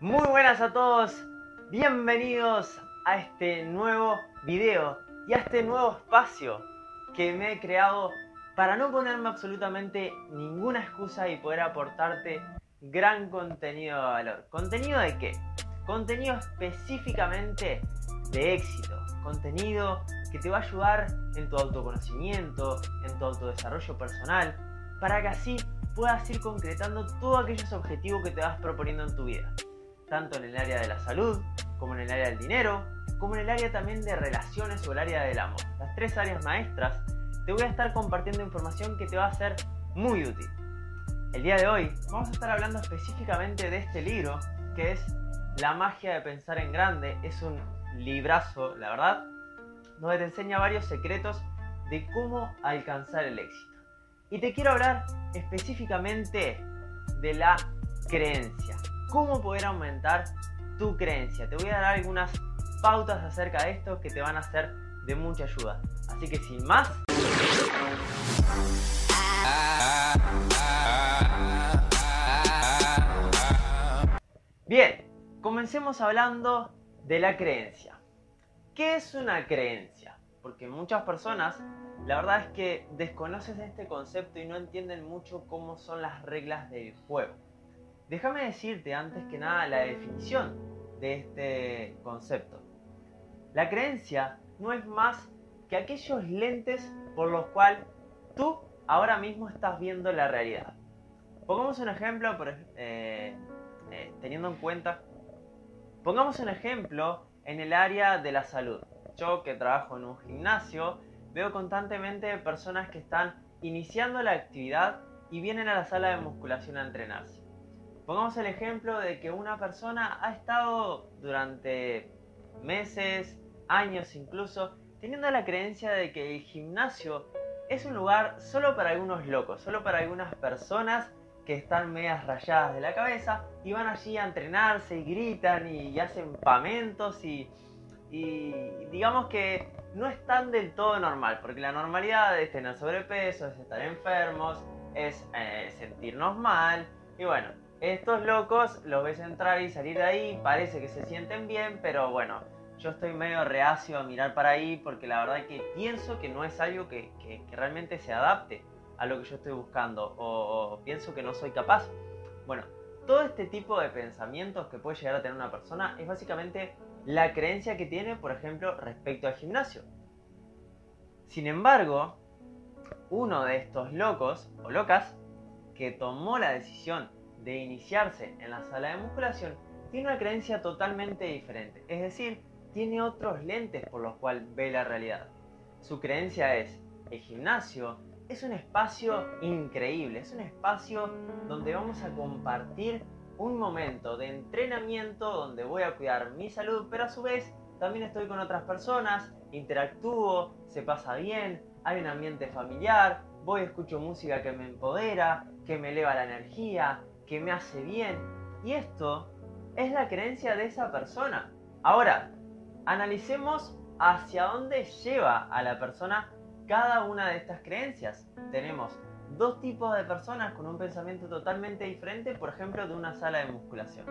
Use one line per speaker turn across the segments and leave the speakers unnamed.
Muy buenas a todos, bienvenidos a este nuevo video y a este nuevo espacio que me he creado para no ponerme absolutamente ninguna excusa y poder aportarte gran contenido de valor. ¿Contenido de qué? Contenido específicamente de éxito, contenido que te va a ayudar en tu autoconocimiento, en tu autodesarrollo personal, para que así puedas ir concretando todos aquellos objetivos que te vas proponiendo en tu vida, tanto en el área de la salud, como en el área del dinero, como en el área también de relaciones o el área del amor. Las tres áreas maestras, te voy a estar compartiendo información que te va a ser muy útil. El día de hoy vamos a estar hablando específicamente de este libro, que es La magia de pensar en grande. Es un librazo, la verdad, donde te enseña varios secretos de cómo alcanzar el éxito. Y te quiero hablar específicamente de la creencia. Cómo poder aumentar tu creencia. Te voy a dar algunas pautas acerca de esto que te van a ser de mucha ayuda. Así que sin más... Bien, comencemos hablando de la creencia. ¿Qué es una creencia? Porque muchas personas la verdad es que desconocen este concepto y no entienden mucho cómo son las reglas del juego. Déjame decirte antes que nada la definición de este concepto. La creencia no es más que aquellos lentes por los cuales tú ahora mismo estás viendo la realidad. Pongamos un ejemplo, eh, eh, teniendo en cuenta, pongamos un ejemplo en el área de la salud. Yo que trabajo en un gimnasio, veo constantemente personas que están iniciando la actividad y vienen a la sala de musculación a entrenarse. Pongamos el ejemplo de que una persona ha estado durante meses, años incluso, teniendo la creencia de que el gimnasio es un lugar solo para algunos locos, solo para algunas personas que están medias rayadas de la cabeza y van allí a entrenarse y gritan y, hacen pamentos y, y digamos que no es tan del todo normal, porque la normalidad es tener sobrepeso, es estar enfermos, es eh, sentirnos mal. Y bueno, estos locos los ves entrar y salir de ahí, parece que se sienten bien, pero bueno, yo estoy medio reacio a mirar para ahí porque la verdad que pienso que no es algo que, realmente se adapte a lo que yo estoy buscando o, o pienso que no soy capaz. Bueno, todo este tipo de pensamientos que puede llegar a tener una persona es básicamente la creencia que tiene, por ejemplo, respecto al gimnasio. Sin embargo, uno de estos locos o locas que tomó la decisión de iniciarse en la sala de musculación tiene una creencia totalmente diferente, es decir, tiene otros lentes por los cuales ve la realidad. Su creencia es, el gimnasio es un espacio increíble, es un espacio donde vamos a compartir un momento de entrenamiento donde voy a cuidar mi salud, pero a su vez también estoy con otras personas, interactúo, se pasa bien, hay un ambiente familiar, voy, escucho música que me empodera, que me eleva la energía, que me hace bien. Y esto es la creencia de esa persona. Ahora, analicemos hacia dónde lleva a la persona cada una de estas creencias. Tenemos dos tipos de personas con un pensamiento totalmente diferente, por ejemplo, de una sala de musculación.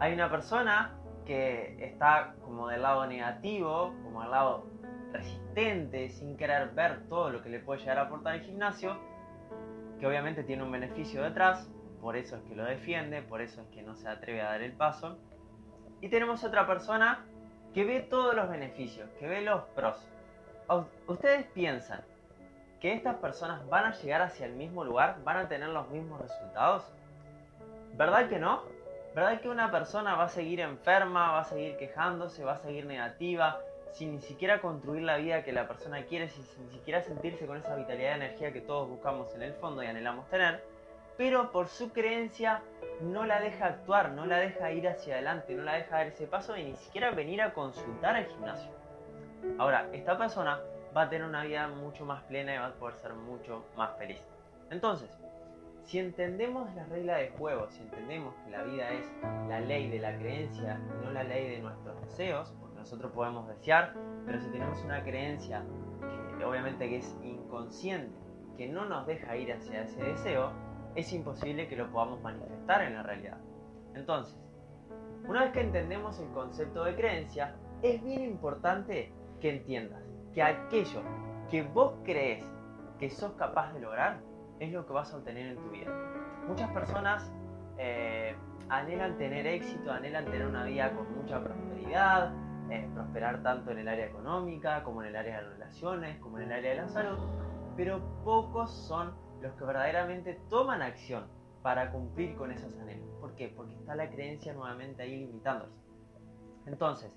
Hay una persona que está como del lado negativo, como del lado resistente, sin querer ver todo lo que le puede llegar a aportar el gimnasio, que obviamente tiene un beneficio detrás, por eso es que lo defiende, por eso es que no se atreve a dar el paso. Y tenemos otra persona que ve todos los beneficios, que ve los pros. ¿Ustedes piensan que estas personas van a llegar hacia el mismo lugar, van a tener los mismos resultados? ¿Verdad que no? ¿Verdad que una persona va a seguir enferma, va a seguir quejándose, va a seguir negativa, sin ni siquiera construir la vida que la persona quiere, sin, ni siquiera sentirse con esa vitalidad de energía que todos buscamos en el fondo y anhelamos tener? Pero por su creencia no la deja actuar, no la deja ir hacia adelante, no la deja dar ese paso y ni siquiera venir a consultar al gimnasio. Ahora, esta persona va a tener una vida mucho más plena y va a poder ser mucho más feliz. Entonces, si entendemos la regla de juego, si entendemos que la vida es la ley de la creencia y no la ley de nuestros deseos, porque nosotros podemos desear, pero si tenemos una creencia que obviamente que es inconsciente, que no nos deja ir hacia ese deseo, es imposible que lo podamos manifestar en la realidad. Entonces, Una vez que entendemos el concepto de creencia, es bien importante que entiendas que aquello que vos crees que sos capaz de lograr es lo que vas a obtener en tu vida. Muchas personas eh, anhelan tener éxito, anhelan tener una vida con mucha prosperidad, eh, prosperar tanto en el área económica como en el área de relaciones, como en el área de la salud, pero pocos son los que verdaderamente toman acción para cumplir con esos anhelos. ¿Por qué? Porque está la creencia nuevamente ahí limitándose. Entonces,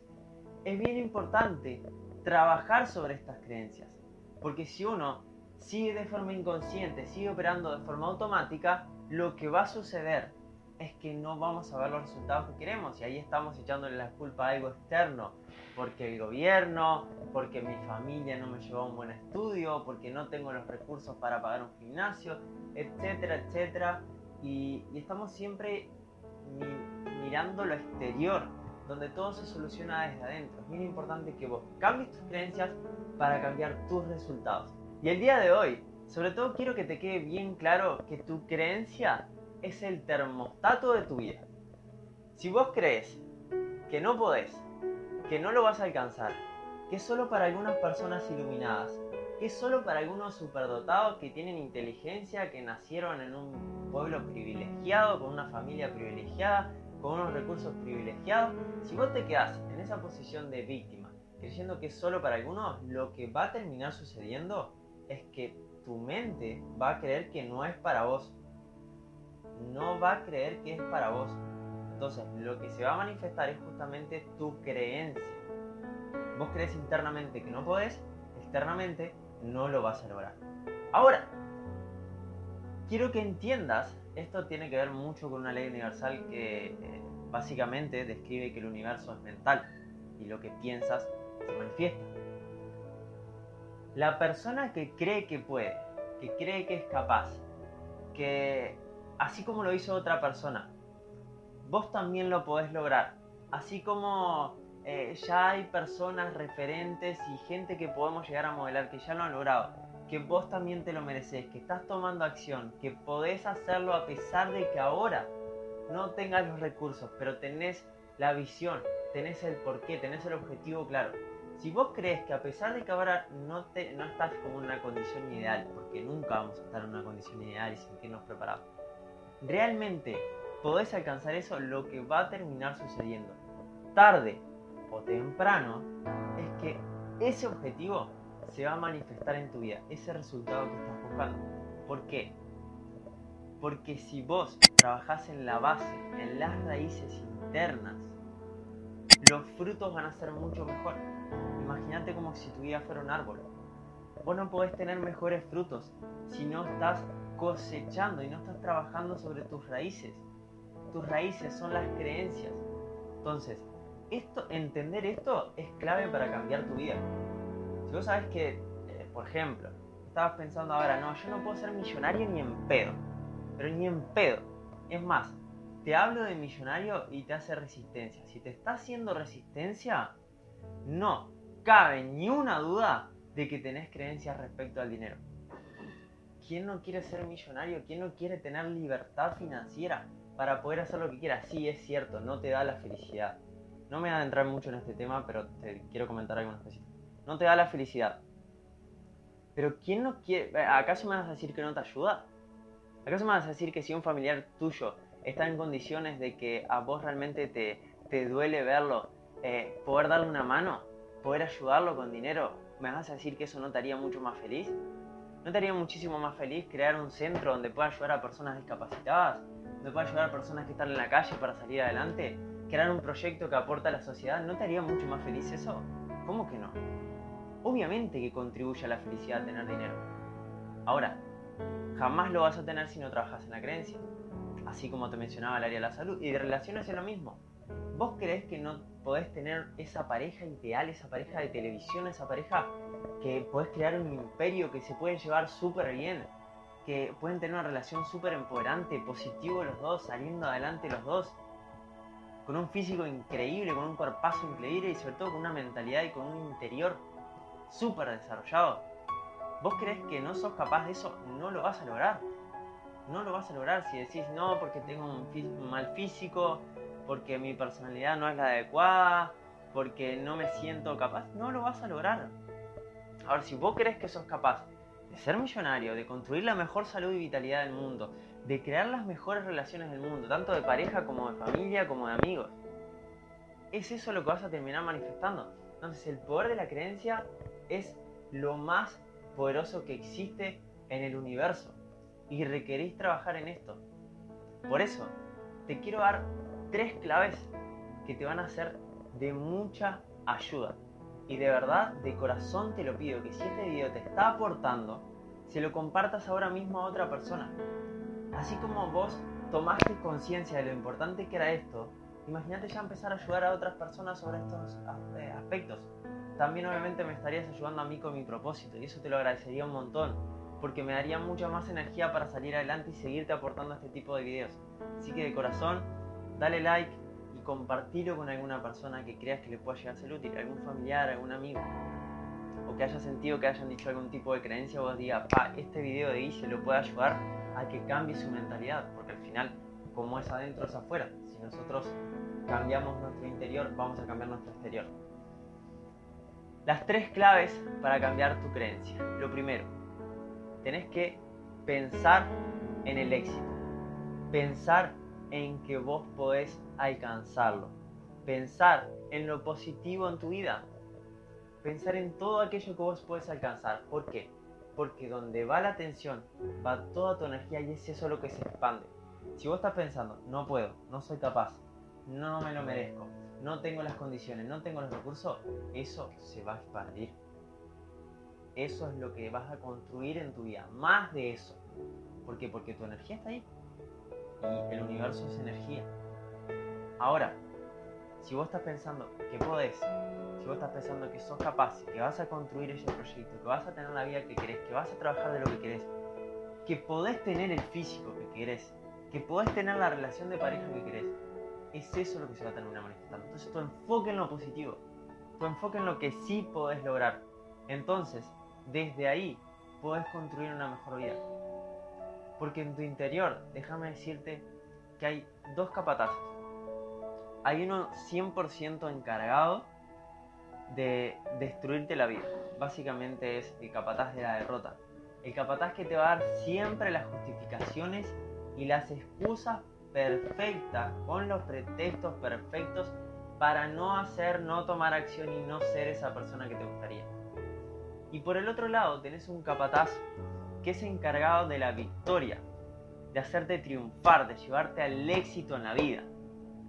es bien importante trabajar sobre estas creencias, porque si uno sigue de forma inconsciente, sigue operando de forma automática, lo que va a suceder es que no vamos a ver los resultados que queremos y ahí estamos echándole la culpa a algo externo, porque el gobierno, porque mi familia no me llevó a un buen estudio, porque no tengo los recursos para pagar un gimnasio, etcétera, etcétera. Y, estamos siempre mirando lo exterior, donde todo se soluciona desde adentro. Es muy importante que vos cambies tus creencias para cambiar tus resultados. Y el día de hoy, sobre todo quiero que te quede bien claro que tu creencia es el termostato de tu vida. Si vos crees que no podés, que no lo vas a alcanzar, que es solo para algunas personas iluminadas, que es solo para algunos superdotados que tienen inteligencia, que nacieron en un pueblo privilegiado, con una familia privilegiada, con unos recursos privilegiados, si vos te quedás en esa posición de víctima, creyendo que es solo para algunos, lo que va a terminar sucediendo es que tu mente va a creer que no es para vos, no va a creer que es para vos. Entonces, lo que se va a manifestar es justamente tu creencia. Vos crees internamente que no podés, externamente no lo vas a lograr. Ahora, quiero que entiendas, esto tiene que ver mucho con una ley universal que eh, básicamente describe que el universo es mental y lo que piensas se manifiesta. La persona que cree que puede, que cree que es capaz, que así como lo hizo otra persona, vos también lo podés lograr. Así como eh, ya hay personas referentes y gente que podemos llegar a modelar que ya lo han logrado, que vos también te lo mereces, que estás tomando acción, que podés hacerlo a pesar de que ahora no tengas los recursos, pero tenés la visión, tenés el porqué, tenés el objetivo claro. Si vos crees que a pesar de que ahora no, te, no estás como en una condición ideal, porque nunca vamos a estar en una condición ideal y sentirnos preparados, realmente podés alcanzar eso, lo que va a terminar sucediendo tarde o temprano es que ese objetivo se va a manifestar en tu vida, ese resultado que estás buscando. ¿Por qué? Porque si vos trabajás en la base, en las raíces internas, los frutos van a ser mucho mejor. Imagínate como si tu vida fuera un árbol. Vos no podés tener mejores frutos si no estás cosechando y no estás trabajando sobre tus raíces. Tus raíces son las creencias. Entonces, esto, entender esto es clave para cambiar tu vida. Si vos sabes que, eh, por ejemplo, estabas pensando ahora, no, yo no puedo ser millonario ni en pedo, pero ni en pedo. Es más, te hablo de millonario y te hace resistencia. Si te está haciendo resistencia, no cabe ni una duda de que tenés creencias respecto al dinero. ¿Quién no quiere ser millonario? ¿Quién no quiere tener libertad financiera para poder hacer lo que quiera? Sí, es cierto, no te da la felicidad. No me voy a adentrar mucho en este tema, pero te quiero comentar algunas cositas. No te da la felicidad. Pero ¿quién no quiere? ¿Acaso me vas a decir que no te ayuda? ¿Acaso me vas a decir que si un familiar tuyo está en condiciones de que a vos realmente te, te duele verlo, eh, poder darle una mano, poder ayudarlo con dinero, ¿me vas a decir que eso no te haría mucho más feliz? ¿No te haría muchísimo más feliz crear un centro donde pueda ayudar a personas discapacitadas? ¿Donde pueda ayudar a personas que están en la calle para salir adelante? ¿Crear un proyecto que aporta a la sociedad? ¿No te haría mucho más feliz eso? ¿Cómo que no? Obviamente que contribuye a la felicidad tener dinero. Ahora, jamás lo vas a tener si no trabajas en la creencia. Así como te mencionaba el área de la salud. Y de relaciones es lo mismo. ¿Vos crees que no podés tener esa pareja ideal, esa pareja de televisión, esa pareja que podés crear un imperio que se pueden llevar súper bien, que pueden tener una relación súper empoderante, positivo los dos, saliendo adelante los dos, con un físico increíble, con un cuerpazo increíble y sobre todo con una mentalidad y con un interior súper desarrollado. ¿Vos crees que no sos capaz de eso? No lo vas a lograr. No lo vas a lograr si decís no porque tengo un, un mal físico, porque mi personalidad no es la adecuada, porque no me siento capaz, no lo vas a lograr. Ahora, si vos crees que sos capaz de ser millonario, de construir la mejor salud y vitalidad del mundo, de crear las mejores relaciones del mundo, tanto de pareja como de familia, como de amigos, es eso lo que vas a terminar manifestando. Entonces, el poder de la creencia es lo más poderoso que existe en el universo y requerís trabajar en esto. Por eso, te quiero dar tres claves que te van a hacer de mucha ayuda. Y de verdad, de corazón te lo pido, que si este video te está aportando, se lo compartas ahora mismo a otra persona. Así como vos tomaste conciencia de lo importante que era esto, imagínate ya empezar a ayudar a otras personas sobre estos eh, aspectos. También obviamente me estarías ayudando a mí con mi propósito y eso te lo agradecería un montón, porque me daría mucha más energía para salir adelante y seguirte aportando este tipo de videos. Así que de corazón, dale like, compartirlo con alguna persona que creas que le pueda llegar a ser útil, algún familiar, algún amigo, o que haya sentido que hayan dicho algún tipo de creencia, o vos digas, pa, este video de Guille lo puede ayudar a que cambie su mentalidad, porque al final, como es adentro, es afuera. Si nosotros cambiamos nuestro interior, vamos a cambiar nuestro exterior. Las tres claves para cambiar tu creencia. Lo primero, tenés que pensar en el éxito. Pensar en que vos podés alcanzarlo. Pensar en lo positivo en tu vida. Pensar en todo aquello que vos podés alcanzar. ¿Por qué? Porque donde va la atención, va toda tu energía y es eso lo que se expande. Si vos estás pensando, no puedo, no soy capaz, no me lo merezco, no tengo las condiciones, no tengo los recursos, eso se va a expandir. Eso es lo que vas a construir en tu vida, más de eso. ¿Por qué? Porque tu energía está ahí y el universo es energía. Ahora, si vos estás pensando que podés, si vos estás pensando que sos capaz, que vas a construir ese proyecto, que vas a tener la vida que querés, que vas a trabajar de lo que querés, que podés tener el físico que querés, que podés tener la relación de pareja que querés, es eso lo que se va a terminar manifestando. Entonces tu enfoque en lo positivo, tu enfoque en lo que sí podés lograr. Entonces, desde ahí podés construir una mejor vida. Porque en tu interior, déjame decirte que hay dos capatazos. Hay uno 100% encargado de destruirte la vida. Básicamente es el capataz de la derrota. El capataz que te va a dar siempre las justificaciones y las excusas perfectas, con los pretextos perfectos para no hacer, no tomar acción y no ser esa persona que te gustaría. Y por el otro lado tenés un capataz que es encargado de la victoria, de hacerte triunfar, de llevarte al éxito en la vida,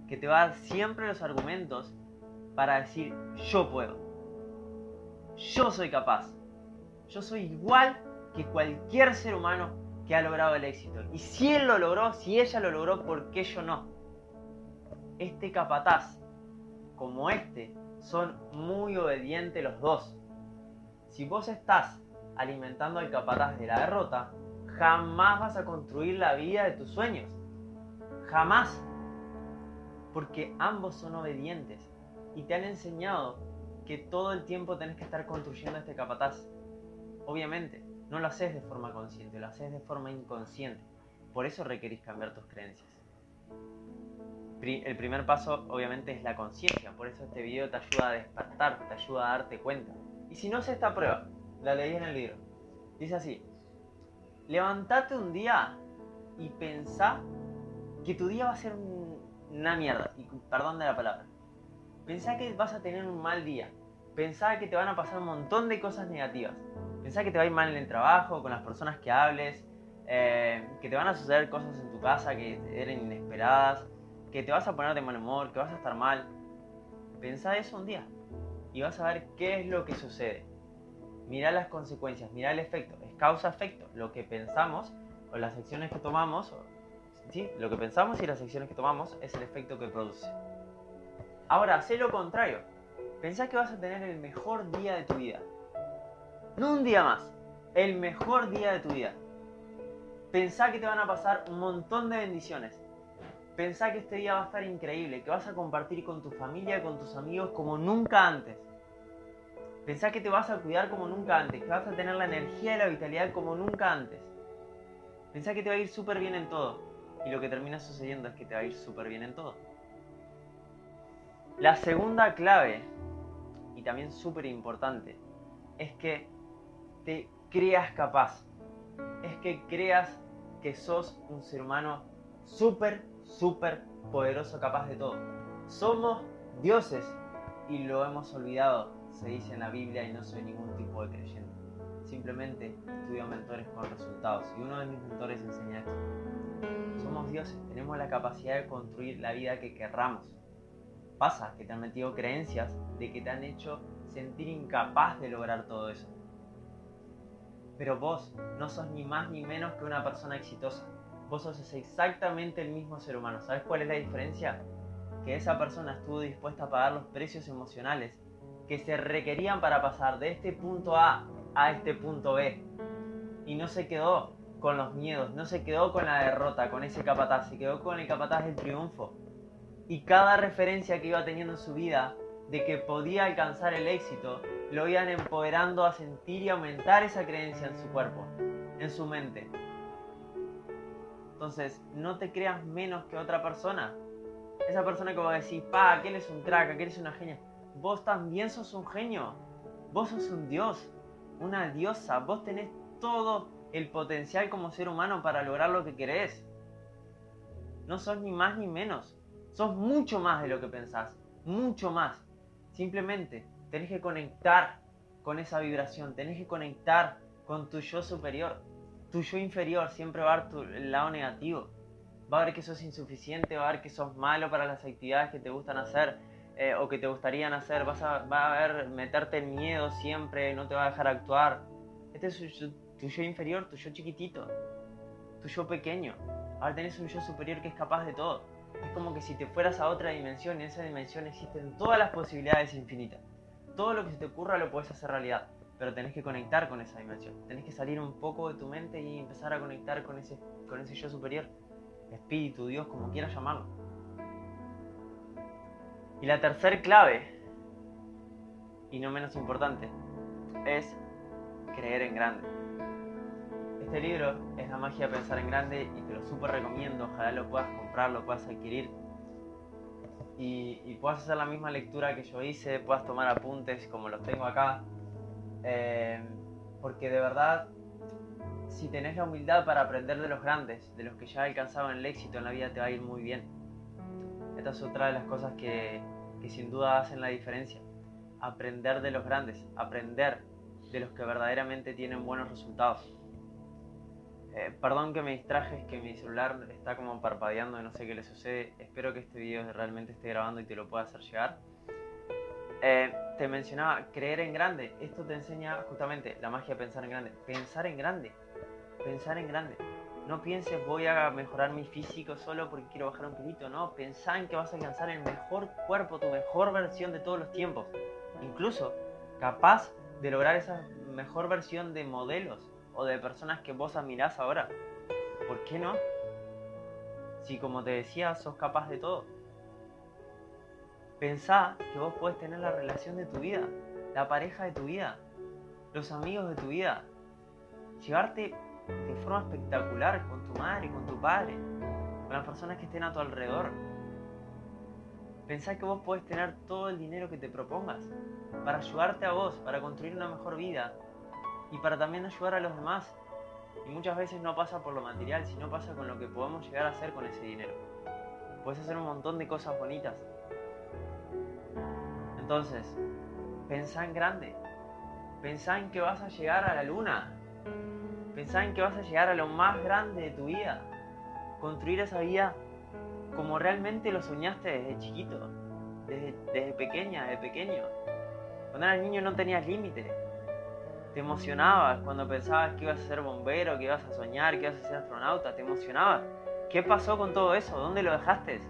que te va a dar siempre los argumentos para decir yo puedo, yo soy capaz, yo soy igual que cualquier ser humano que ha logrado el éxito. Y si él lo logró, si ella lo logró, ¿por qué yo no? Este capataz, como este, son muy obedientes los dos. Si vos estás alimentando al capataz de la derrota, jamás vas a construir la vida de tus sueños. Jamás. Porque ambos son obedientes y te han enseñado que todo el tiempo tenés que estar construyendo este capataz. Obviamente, no lo haces de forma consciente, lo haces de forma inconsciente. Por eso requerís cambiar tus creencias. El primer paso obviamente es la conciencia, por eso este video te ayuda a despertar, te ayuda a darte cuenta. Y si no haces esta prueba, la leí en el libro. Dice así, levantate un día y pensá que tu día va a ser una mierda, y perdón de la palabra. Pensá que vas a tener un mal día. Pensá que te van a pasar un montón de cosas negativas. Pensá que te va a ir mal en el trabajo, con las personas que hables, eh, que te van a suceder cosas en tu casa que eran inesperadas, que te vas a poner de mal humor, que vas a estar mal. Pensá eso un día y vas a ver qué es lo que sucede. Mira las consecuencias, mira el efecto. Es causa-efecto. Lo que pensamos o las acciones que tomamos, ¿sí? lo que pensamos y las acciones que tomamos es el efecto que produce. Ahora, sé lo contrario. Pensá que vas a tener el mejor día de tu vida. No un día más, el mejor día de tu vida. Pensá que te van a pasar un montón de bendiciones. Pensá que este día va a estar increíble, que vas a compartir con tu familia, con tus amigos como nunca antes. Pensá que te vas a cuidar como nunca antes, que vas a tener la energía y la vitalidad como nunca antes. Pensá que te va a ir súper bien en todo. Y lo que termina sucediendo es que te va a ir súper bien en todo. La segunda clave, y también súper importante, es que te creas capaz. Es que creas que sos un ser humano súper, súper poderoso, capaz de todo. Somos dioses y lo hemos olvidado, se dice en la Biblia y no soy ningún tipo de creyente. Simplemente estudio mentores con resultados y uno de mis mentores enseña esto. Somos dioses, tenemos la capacidad de construir la vida que querramos. Pasa que te han metido creencias de que te han hecho sentir incapaz de lograr todo eso. Pero vos no sos ni más ni menos que una persona exitosa. Vos sos exactamente el mismo ser humano. ¿Sabes cuál es la diferencia? Que esa persona estuvo dispuesta a pagar los precios emocionales que se requerían para pasar de este punto A a este punto B. Y no se quedó con los miedos, no se quedó con la derrota, con ese capataz, se quedó con el capataz del triunfo. Y cada referencia que iba teniendo en su vida de que podía alcanzar el éxito, lo iban empoderando a sentir y aumentar esa creencia en su cuerpo, en su mente. Entonces, no te creas menos que otra persona. Esa persona que va a decir, pa, aquel es un crack, aquel es una genia. Vos también sos un genio. Vos sos un dios, una diosa. Vos tenés todo el potencial como ser humano para lograr lo que querés. No sos ni más ni menos. Sos mucho más de lo que pensás. Mucho más. Simplemente tenés que conectar con esa vibración. Tenés que conectar con tu yo superior. Tu yo inferior siempre va a ver tu lado negativo. Va a ver que sos insuficiente, va a ver que sos malo para las actividades que te gustan hacer eh, o que te gustarían hacer. Vas a, va a ver meterte en miedo siempre, no te va a dejar actuar. Este es tu yo inferior, tu yo chiquitito, tu yo pequeño. Ahora tenés un yo superior que es capaz de todo. Es como que si te fueras a otra dimensión en esa dimensión existen todas las posibilidades infinitas. Todo lo que se te ocurra lo puedes hacer realidad, pero tenés que conectar con esa dimensión. Tenés que salir un poco de tu mente y empezar a conectar con ese, con ese yo superior, espíritu, Dios, como quieras llamarlo. Y la tercer clave, y no menos importante, es creer en grande. Este libro es La magia de pensar en grande y te lo súper recomiendo. Ojalá lo puedas comprar, lo puedas adquirir y, puedas hacer la misma lectura que yo hice, puedas tomar apuntes como los tengo acá. Eh, porque de verdad, si tenés la humildad para aprender de los grandes, de los que ya alcanzaron el éxito en la vida, te va a ir muy bien. Esta es otra de las cosas que, que sin duda hacen la diferencia. Aprender de los grandes, aprender de los que verdaderamente tienen buenos resultados. Eh, perdón que me distraje, que mi celular está como parpadeando y no sé qué le sucede. Espero que este video realmente esté grabando y te lo pueda hacer llegar. Eh, te mencionaba creer en grande. Esto te enseña justamente la magia de pensar en grande. Pensar en grande. Pensar en grande. No pienses voy a mejorar mi físico solo porque quiero bajar un kilito. No, pensá en que vas a alcanzar el mejor cuerpo, tu mejor versión de todos los tiempos. Incluso capaz de lograr esa mejor versión de modelos o de personas que vos admirás ahora. ¿Por qué no? Si como te decía, sos capaz de todo. Pensá que vos podés tener la relación de tu vida, la pareja de tu vida, los amigos de tu vida. Llevarte de forma espectacular con tu madre, con tu padre, con las personas que estén a tu alrededor. Pensá que vos podés tener todo el dinero que te propongas para ayudarte a vos, para construir una mejor vida, y para también ayudar a los demás. Y muchas veces no pasa por lo material, sino pasa con lo que podemos llegar a hacer con ese dinero. Puedes hacer un montón de cosas bonitas. Entonces, pensá en grande. Pensá en que vas a llegar a la luna. Pensá en que vas a llegar a lo más grande de tu vida. Construir esa vida como realmente lo soñaste desde chiquito, desde, desde pequeña, desde pequeño. Cuando eras niño no tenías límites te emocionabas cuando pensabas que ibas a ser bombero, que ibas a soñar, que ibas a ser astronauta, te emocionabas. ¿Qué pasó con todo eso? ¿Dónde lo dejaste?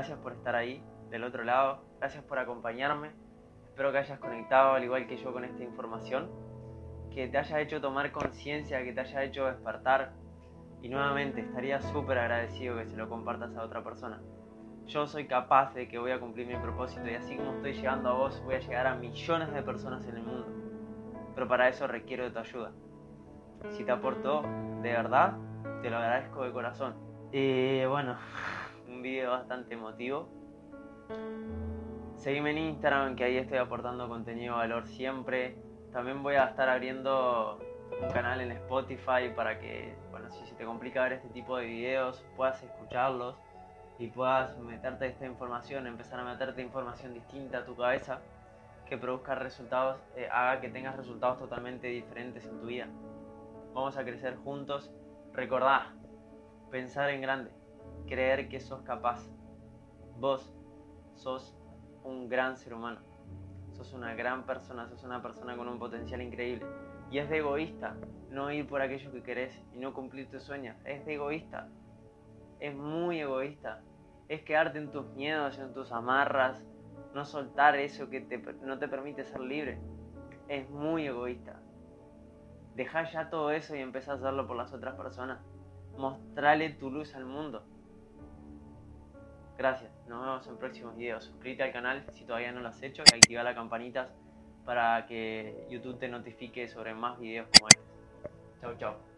Gracias por estar ahí, del otro lado. Gracias por acompañarme. Espero que hayas conectado al igual que yo con esta información. Que te haya hecho tomar conciencia, que te haya hecho despertar y nuevamente estaría súper agradecido que se lo compartas a otra persona. Yo soy capaz de que voy a cumplir mi propósito y así como estoy llegando a vos, voy a llegar a millones de personas en el mundo. pero para eso requiero de tu ayuda. Si te aportó, de verdad, te lo agradezco de corazón. Y bueno, un video bastante emotivo. Seguime en Instagram, que ahí estoy aportando contenido de valor siempre. También voy a estar abriendo un canal en Spotify para que, bueno, si se te complica ver este tipo de videos, puedas escucharlos y puedas meterte esta información, empezar a meterte información distinta a tu cabeza que produzca resultados, eh, haga que tengas resultados totalmente diferentes en tu vida. Vamos a crecer juntos. Recordá, pensar en grande, creer que sos capaz. Vos sos un gran ser humano. Sos una gran persona, sos una persona con un potencial increíble. Y es de egoísta no ir por aquello que querés y no cumplir tus sueños. Es de egoísta. Es muy egoísta. Es quedarte en tus miedos, en tus amarras, no soltar eso que no te permite ser libre. Es muy egoísta. Deja ya todo eso y empezá a hacerlo por las otras personas. Mostrale tu luz al mundo. Gracias, nos vemos en próximos videos. Suscríbete al canal si todavía no lo has hecho y activa la campanita para que YouTube te notifique sobre más videos como este. Chau, chau.